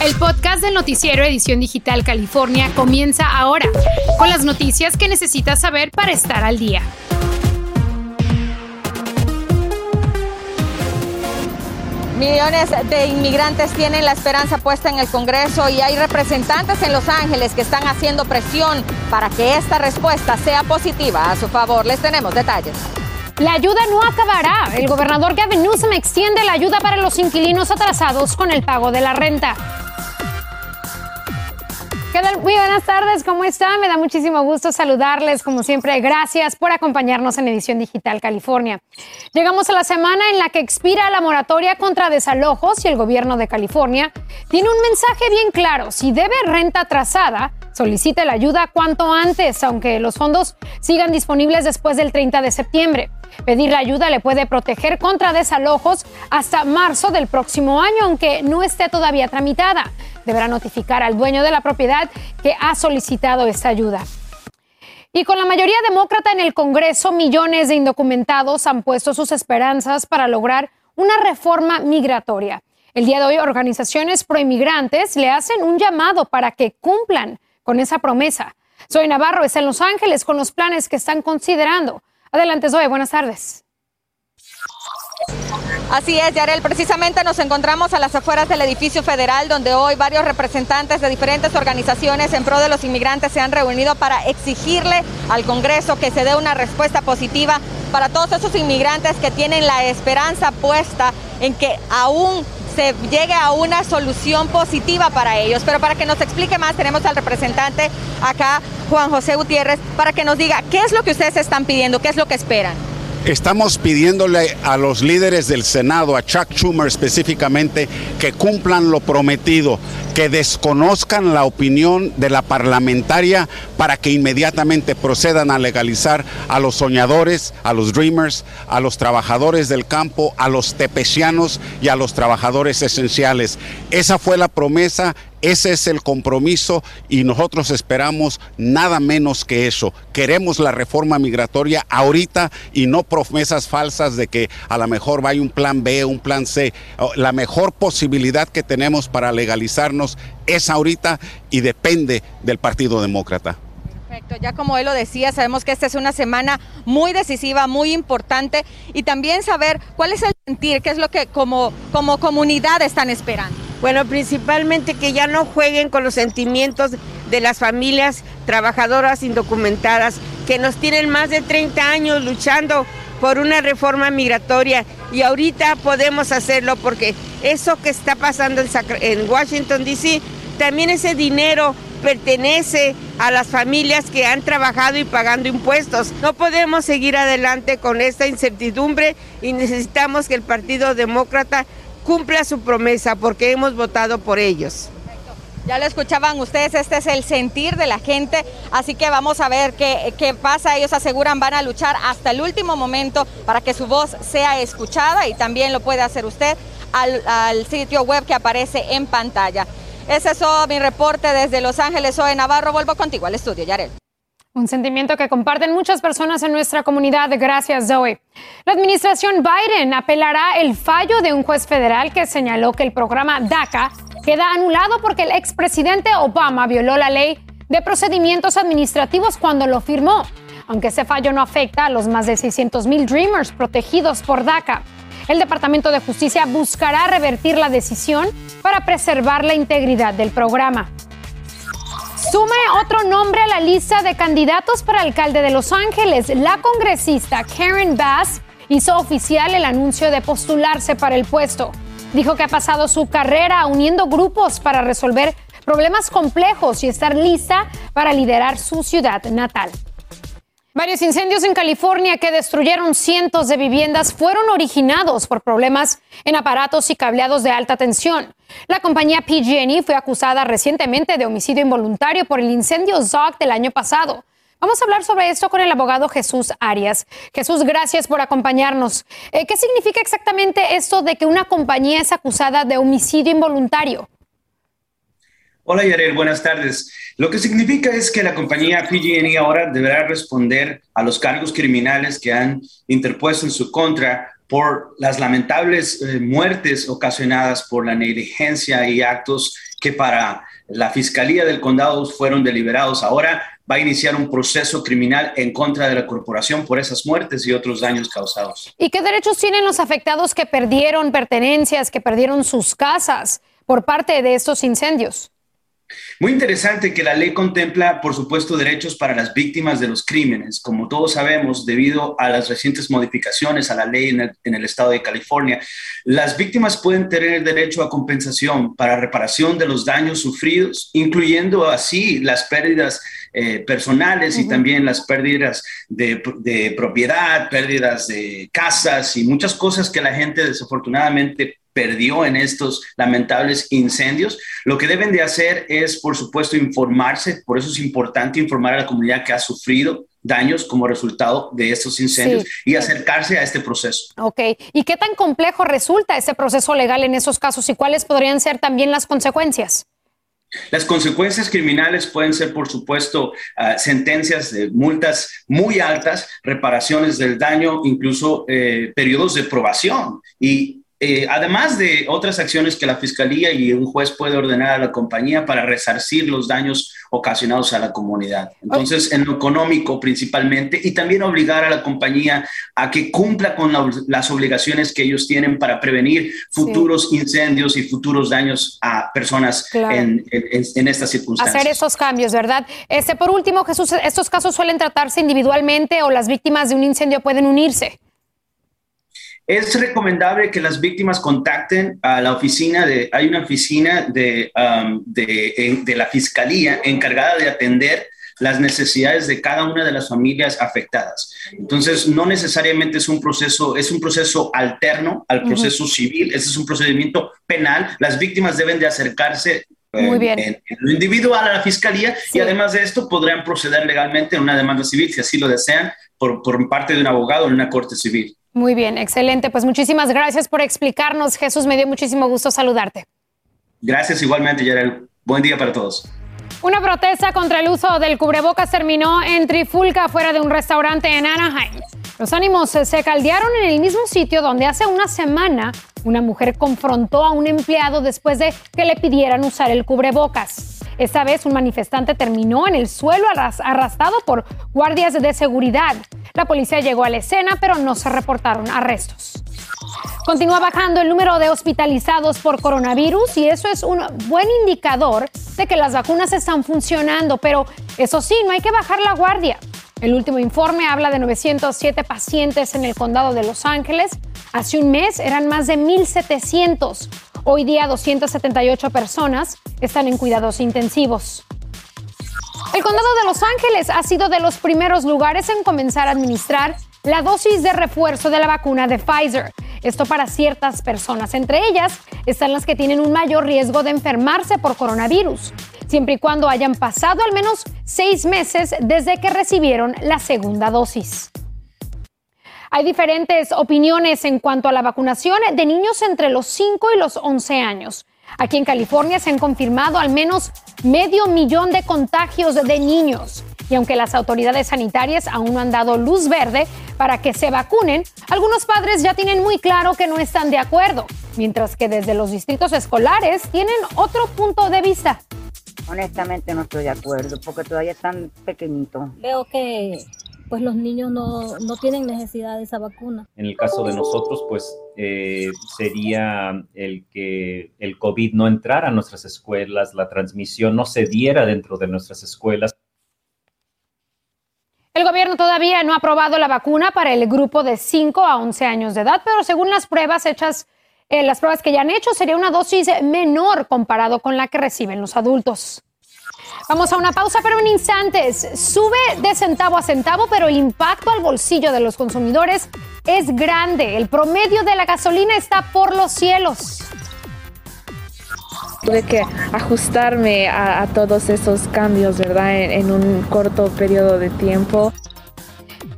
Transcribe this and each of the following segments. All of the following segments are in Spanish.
El podcast del noticiero Edición Digital California comienza ahora, con las noticias que necesitas saber para estar al día. Millones de inmigrantes tienen la esperanza puesta en el Congreso y hay representantes en Los Ángeles que están haciendo presión para que esta respuesta sea positiva a su favor. Les tenemos detalles. La ayuda no acabará. El gobernador Gavin Newsom extiende la ayuda para los inquilinos atrasados con el pago de la renta. Muy buenas tardes, ¿cómo están? Me da muchísimo gusto saludarles, como siempre. Gracias por acompañarnos en Edición Digital California. Llegamos a la semana en la que expira la moratoria contra desalojos y el gobierno de California tiene un mensaje bien claro. Si debe renta atrasada, solicite la ayuda cuanto antes, aunque los fondos sigan disponibles después del 30 de septiembre. Pedir la ayuda le puede proteger contra desalojos hasta marzo del próximo año, aunque no esté todavía tramitada. Deberá notificar al dueño de la propiedad que ha solicitado esta ayuda. Y con la mayoría demócrata en el Congreso, millones de indocumentados han puesto sus esperanzas para lograr una reforma migratoria. El día de hoy, organizaciones proinmigrantes le hacen un llamado para que cumplan con esa promesa. Soy Navarro, está en Los Ángeles con los planes que están considerando. Adelante, Zoe, buenas tardes. Así es, Yarel. Precisamente nos encontramos a las afueras del edificio federal, donde hoy varios representantes de diferentes organizaciones en pro de los inmigrantes se han reunido para exigirle al Congreso que se dé una respuesta positiva para todos esos inmigrantes que tienen la esperanza puesta en que aún se llegue a una solución positiva para ellos. Pero para que nos explique más, tenemos al representante acá, Juan José Gutiérrez, para que nos diga qué es lo que ustedes están pidiendo, qué es lo que esperan. Estamos pidiéndole a los líderes del Senado, a Chuck Schumer específicamente, que cumplan lo prometido, que desconozcan la opinión de la parlamentaria para que inmediatamente procedan a legalizar a los soñadores, a los dreamers, a los trabajadores del campo, a los tepecianos y a los trabajadores esenciales. Esa fue la promesa ese es el compromiso y nosotros esperamos nada menos que eso. Queremos la reforma migratoria ahorita y no promesas falsas de que a lo mejor vaya un plan B, un plan C. La mejor posibilidad que tenemos para legalizarnos es ahorita y depende del Partido Demócrata. Perfecto, ya como él lo decía, sabemos que esta es una semana muy decisiva, muy importante y también saber cuál es el sentir, qué es lo que como, como comunidad están esperando. Bueno, principalmente que ya no jueguen con los sentimientos de las familias trabajadoras indocumentadas que nos tienen más de 30 años luchando por una reforma migratoria y ahorita podemos hacerlo porque eso que está pasando en Washington, D.C., también ese dinero pertenece a las familias que han trabajado y pagando impuestos. No podemos seguir adelante con esta incertidumbre y necesitamos que el Partido Demócrata cumpla su promesa porque hemos votado por ellos. Ya lo escuchaban ustedes, este es el sentir de la gente, así que vamos a ver qué, qué, pasa. Ellos aseguran van a luchar hasta el último momento para que su voz sea escuchada y también lo puede hacer usted al, al sitio web que aparece en pantalla. Ese es todo mi reporte desde Los Ángeles. Soy Navarro. Vuelvo contigo al estudio, Yarel. Un sentimiento que comparten muchas personas en nuestra comunidad. Gracias, Zoe. La administración Biden apelará el fallo de un juez federal que señaló que el programa DACA queda anulado porque el expresidente Obama violó la ley de procedimientos administrativos cuando lo firmó, aunque ese fallo no afecta a los más de 600 mil Dreamers protegidos por DACA. El Departamento de Justicia buscará revertir la decisión para preservar la integridad del programa. Sume otro nombre a la lista de candidatos para alcalde de Los Ángeles. La congresista Karen Bass hizo oficial el anuncio de postularse para el puesto. Dijo que ha pasado su carrera uniendo grupos para resolver problemas complejos y estar lista para liderar su ciudad natal. Varios incendios en California que destruyeron cientos de viviendas fueron originados por problemas en aparatos y cableados de alta tensión. La compañía PG&E fue acusada recientemente de homicidio involuntario por el incendio Zog del año pasado. Vamos a hablar sobre esto con el abogado Jesús Arias. Jesús, gracias por acompañarnos. Eh, ¿Qué significa exactamente esto de que una compañía es acusada de homicidio involuntario? Hola Yarel, buenas tardes. Lo que significa es que la compañía PG&E ahora deberá responder a los cargos criminales que han interpuesto en su contra por las lamentables eh, muertes ocasionadas por la negligencia y actos que para la Fiscalía del Condado fueron deliberados. Ahora va a iniciar un proceso criminal en contra de la corporación por esas muertes y otros daños causados. ¿Y qué derechos tienen los afectados que perdieron pertenencias, que perdieron sus casas por parte de estos incendios? Muy interesante que la ley contempla, por supuesto, derechos para las víctimas de los crímenes. Como todos sabemos, debido a las recientes modificaciones a la ley en el, estado de California, las víctimas pueden tener derecho a compensación para reparación de los daños sufridos, incluyendo así las pérdidas eh, personales y también las pérdidas de, de, propiedad, pérdidas de casas y muchas cosas que la gente desafortunadamente perdió en estos lamentables incendios. Lo que deben de hacer es, por supuesto, informarse. Por eso es importante informar a la comunidad que ha sufrido daños como resultado de estos incendios y acercarse a este proceso. Ok. ¿Y qué tan complejo resulta este proceso legal en esos casos y cuáles podrían ser también las consecuencias? Las consecuencias criminales pueden ser, por supuesto, ah, sentencias de multas muy altas, reparaciones del daño, incluso eh, periodos de probación. Y eh, además de otras acciones que la fiscalía y un juez puede ordenar a la compañía para resarcir los daños ocasionados a la comunidad. Entonces, en lo económico principalmente, y también obligar a la compañía a que cumpla con las obligaciones que ellos tienen para prevenir futuros incendios y futuros daños a personas en, en, estas circunstancias. Hacer esos cambios, ¿verdad? Este, por último, Jesús, ¿estos casos suelen tratarse individualmente o las víctimas de un incendio pueden unirse? Es recomendable que las víctimas contacten a la oficina de, hay una oficina de, um, de, de, la fiscalía encargada de atender las necesidades de cada una de las familias afectadas. Entonces, no necesariamente es un proceso, es un proceso alterno al proceso civil, ese es un procedimiento penal. Las víctimas deben de acercarse muy bien. En, lo individual a la fiscalía y además de esto podrán proceder legalmente en una demanda civil si así lo desean por, por parte de un abogado en una corte civil. Muy bien, excelente. Pues muchísimas gracias por explicarnos. Jesús, me dio muchísimo gusto saludarte. Gracias igualmente, Yarel. Buen día para todos. Una protesta contra el uso del cubrebocas terminó en Trifulca, fuera de un restaurante en Anaheim. Los ánimos se caldearon en el mismo sitio donde hace una semana una mujer confrontó a un empleado después de que le pidieran usar el cubrebocas. Esta vez un manifestante terminó en el suelo arrastrado por guardias de seguridad. La policía llegó a la escena, pero no se reportaron arrestos. Continúa bajando el número de hospitalizados por coronavirus y eso es un buen indicador de que las vacunas están funcionando, pero eso sí, no hay que bajar la guardia. El último informe habla de 907 pacientes en el condado de Los Ángeles. Hace un mes eran más de 1.700. Hoy día 278 personas están en cuidados intensivos. El condado de Los Ángeles ha sido de los primeros lugares en comenzar a administrar la dosis de refuerzo de la vacuna de Pfizer. Esto para ciertas personas. Entre ellas están las que tienen un mayor riesgo de enfermarse por coronavirus, siempre y cuando hayan pasado al menos seis meses desde que recibieron la segunda dosis. Hay diferentes opiniones en cuanto a la vacunación de niños entre los 5 y los 11 años. Aquí en California se han confirmado al menos medio millón de contagios de niños. Y aunque las autoridades sanitarias aún no han dado luz verde para que se vacunen, algunos padres ya tienen muy claro que no están de acuerdo, mientras que desde los distritos escolares tienen otro punto de vista. Honestamente no estoy de acuerdo porque todavía están pequeñitos. Veo que pues los niños no, no, tienen necesidad de esa vacuna. En el caso de nosotros, pues eh, sería el que el COVID no entrara a nuestras escuelas, la transmisión no se diera dentro de nuestras escuelas. El gobierno todavía no ha aprobado la vacuna para el grupo de 5 a 11 años de edad, pero según las pruebas hechas, eh, las pruebas que ya han hecho, sería una dosis menor comparado con la que reciben los adultos. Vamos a una pausa, pero en instantes. Sube de centavo a centavo, pero el impacto al bolsillo de los consumidores es grande. El promedio de la gasolina está por los cielos. Tuve que ajustarme a, todos esos cambios, ¿verdad? En, un corto periodo de tiempo.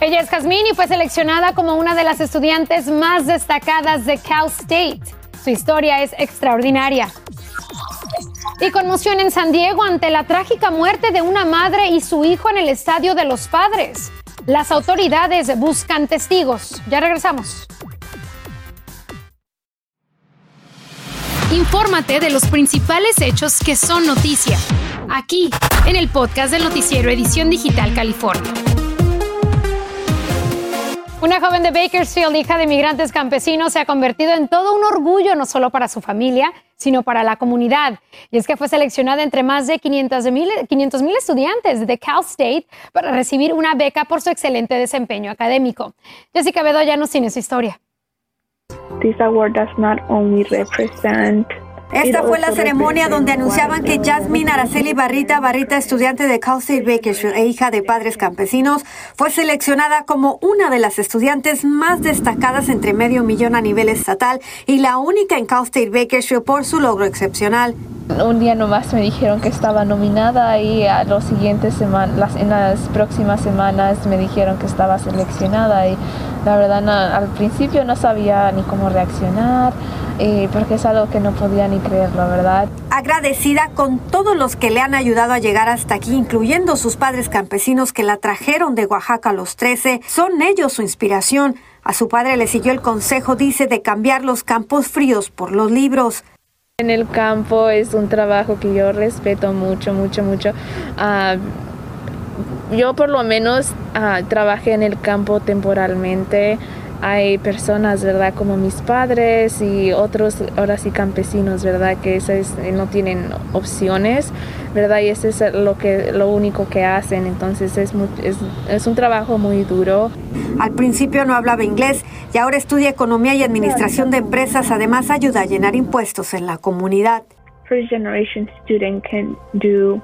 Ella es Jasmine y fue seleccionada como una de las estudiantes más destacadas de Cal State. Su historia es extraordinaria. Y conmoción en San Diego ante la trágica muerte de una madre y su hijo en el Estadio de los Padres. Las autoridades buscan testigos. Ya regresamos. Infórmate de los principales hechos que son noticia, aquí, en el podcast del noticiero Edición Digital California. Una joven de Bakersfield, hija de migrantes campesinos, se ha convertido en todo un orgullo no solo para su familia, sino para la comunidad. Y es que fue seleccionada entre más de 500 mil estudiantes de Cal State para recibir una beca por su excelente desempeño académico. Jessica Bedoya nos tiene su historia. This award does not only represent esta fue la ceremonia donde anunciaban que Jasmine Araceli Barrita, Barrita, estudiante de Cal State Bakersfield e hija de padres campesinos, fue seleccionada como una de las estudiantes más destacadas entre medio millón a nivel estatal y la única en Cal State Bakersfield por su logro excepcional. Un día nomás me dijeron que estaba nominada y a los siguientes semanas, en las próximas semanas me dijeron que estaba seleccionada y la verdad al principio no sabía ni cómo reaccionar eh, porque es algo que no podía ni creerlo, ¿verdad? Agradecida con todos los que le han ayudado a llegar hasta aquí, incluyendo sus padres campesinos que la trajeron de Oaxaca a los 13, son ellos su inspiración. A su padre le siguió el consejo, dice, de cambiar los campos fríos por los libros. En el campo es un trabajo que yo respeto mucho, mucho, mucho. Ah, yo por lo menos ah, trabajé en el campo temporalmente hay personas, ¿verdad? Como mis padres y otros, ahora sí, campesinos, ¿verdad? Que no tienen opciones, ¿verdad? Y ese es lo, que, lo único que hacen. Entonces es, es, es un trabajo muy duro. Al principio no hablaba inglés y ahora estudia economía y administración de empresas. Además ayuda a llenar impuestos en la comunidad. First generation student can do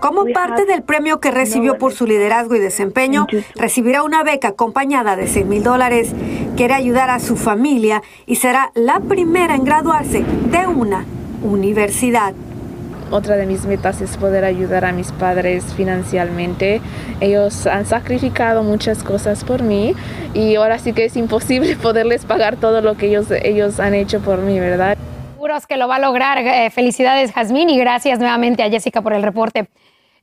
como parte del premio que recibió por su liderazgo y desempeño, recibirá una beca acompañada de 100 mil dólares. Quiere ayudar a su familia y será la primera en graduarse de una universidad. Otra de mis metas es poder ayudar a mis padres financieramente. Ellos han sacrificado muchas cosas por mí y ahora sí que es imposible poderles pagar todo lo que ellos, ellos han hecho por mí, ¿verdad? Seguros que lo va a lograr. Eh, felicidades, Jazmín, y gracias nuevamente a Jessica por el reporte.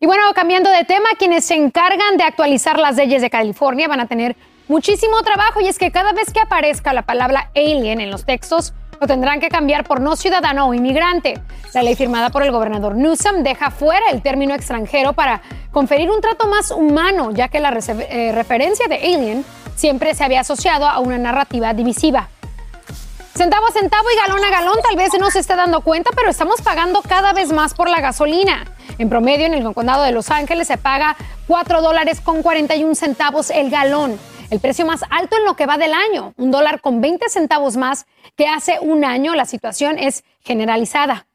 Y bueno, cambiando de tema, quienes se encargan de actualizar las leyes de California van a tener muchísimo trabajo y es que cada vez que aparezca la palabra alien en los textos, lo tendrán que cambiar por no ciudadano o inmigrante. La ley firmada por el gobernador Newsom deja fuera el término extranjero para conferir un trato más humano, ya que la eh, referencia de alien siempre se había asociado a una narrativa divisiva. Centavo a centavo y galón a galón, tal vez no se esté dando cuenta, pero estamos pagando cada vez más por la gasolina. En promedio, en el condado de Los Ángeles se paga 4 dólares con 41 centavos el galón, el precio más alto en lo que va del año, un dólar con 20 centavos más que hace un año. La situación es generalizada.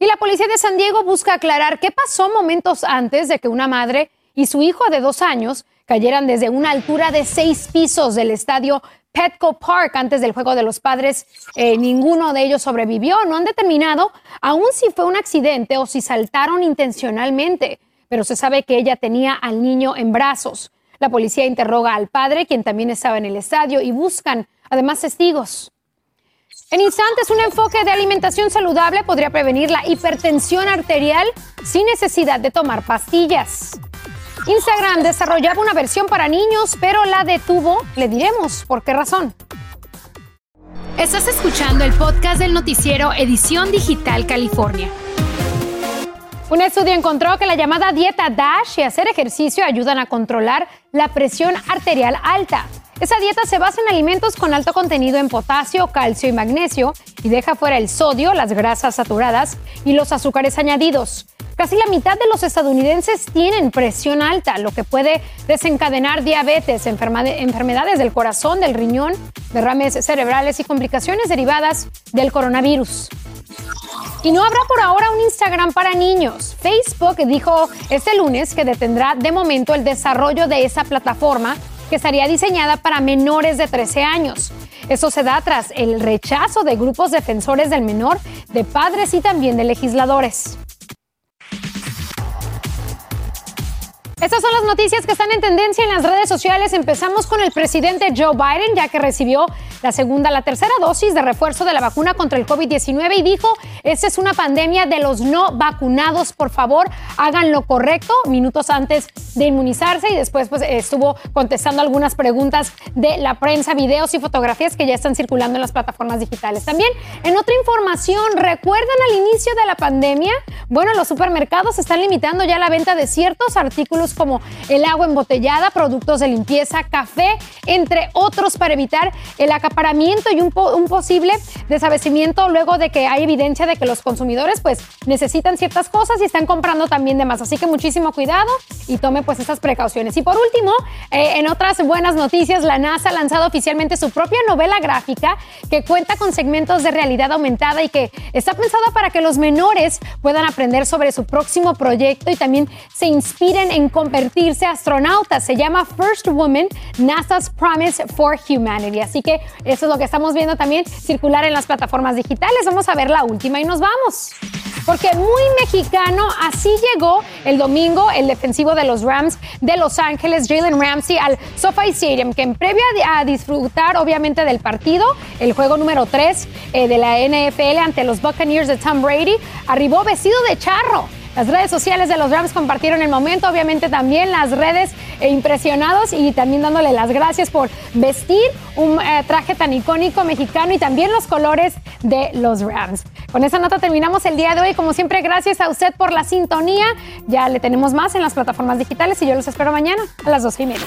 Y la policía de San Diego busca aclarar qué pasó momentos antes de que una madre y su hijo de dos años cayeran desde una altura de seis pisos del estadio Petco Park antes del Juego de los Padres. Eh, ninguno de ellos sobrevivió. No han determinado aún si fue un accidente o si saltaron intencionalmente, pero se sabe que ella tenía al niño en brazos. La policía interroga al padre, quien también estaba en el estadio, y buscan además testigos. En instantes, un enfoque de alimentación saludable podría prevenir la hipertensión arterial sin necesidad de tomar pastillas. Instagram desarrollaba una versión para niños, pero la detuvo. Le diremos por qué razón. Estás escuchando el podcast del noticiero Edición Digital California. Un estudio encontró que la llamada dieta DASH y hacer ejercicio ayudan a controlar la presión arterial alta. Esa dieta se basa en alimentos con alto contenido en potasio, calcio y magnesio y deja fuera el sodio, las grasas saturadas y los azúcares añadidos. Casi la mitad de los estadounidenses tienen presión alta, lo que puede desencadenar diabetes, enfermedades del corazón, del riñón, derrames cerebrales y complicaciones derivadas del coronavirus. Y no habrá por ahora un Instagram para niños. Facebook dijo este lunes que detendrá de momento el desarrollo de esa plataforma que estaría diseñada para menores de 13 años. Eso se da tras el rechazo de grupos defensores del menor, de padres y también de legisladores. Estas son las noticias que están en tendencia en las redes sociales. Empezamos con el presidente Joe Biden, ya que recibió la segunda, la tercera dosis de refuerzo de la vacuna contra el COVID-19 y dijo, esta es una pandemia de los no vacunados, por favor, hagan lo correcto minutos antes de inmunizarse y después pues estuvo contestando algunas preguntas de la prensa, videos y fotografías que ya están circulando en las plataformas digitales. También en otra información, ¿recuerdan al inicio de la pandemia? Bueno, los supermercados están limitando ya la venta de ciertos artículos como el agua embotellada, productos de limpieza, café, entre otros, para evitar el acaparamiento y un, posible desabastecimiento luego de que hay evidencia de que los consumidores pues necesitan ciertas cosas y están comprando también de más. Así que muchísimo cuidado y tome pues estas precauciones. Y por último, eh, en otras buenas noticias, la NASA ha lanzado oficialmente su propia novela gráfica que cuenta con segmentos de realidad aumentada y que está pensada para que los menores puedan aprender sobre su próximo proyecto y también se inspiren en convertirse astronauta. Se llama First Woman, NASA's Promise for Humanity. Así que eso es lo que estamos viendo también circular en las plataformas digitales. Vamos a ver la última y nos vamos. Porque muy mexicano, así llegó el domingo el defensivo de los Rams de Los Ángeles, Jalen Ramsey, al SoFi Stadium, que en previa a disfrutar obviamente del partido, el juego número 3 eh, de la NFL ante los Buccaneers de Tom Brady, arribó vestido de charro las redes sociales de los Rams compartieron el momento, obviamente también las redes eh, impresionados y también dándole las gracias por vestir un eh, traje tan icónico mexicano y también los colores de los Rams. Con esa nota terminamos el día de hoy. Como siempre, gracias a usted por la sintonía. Ya le tenemos más en las plataformas digitales y yo los espero mañana a las 12 y media.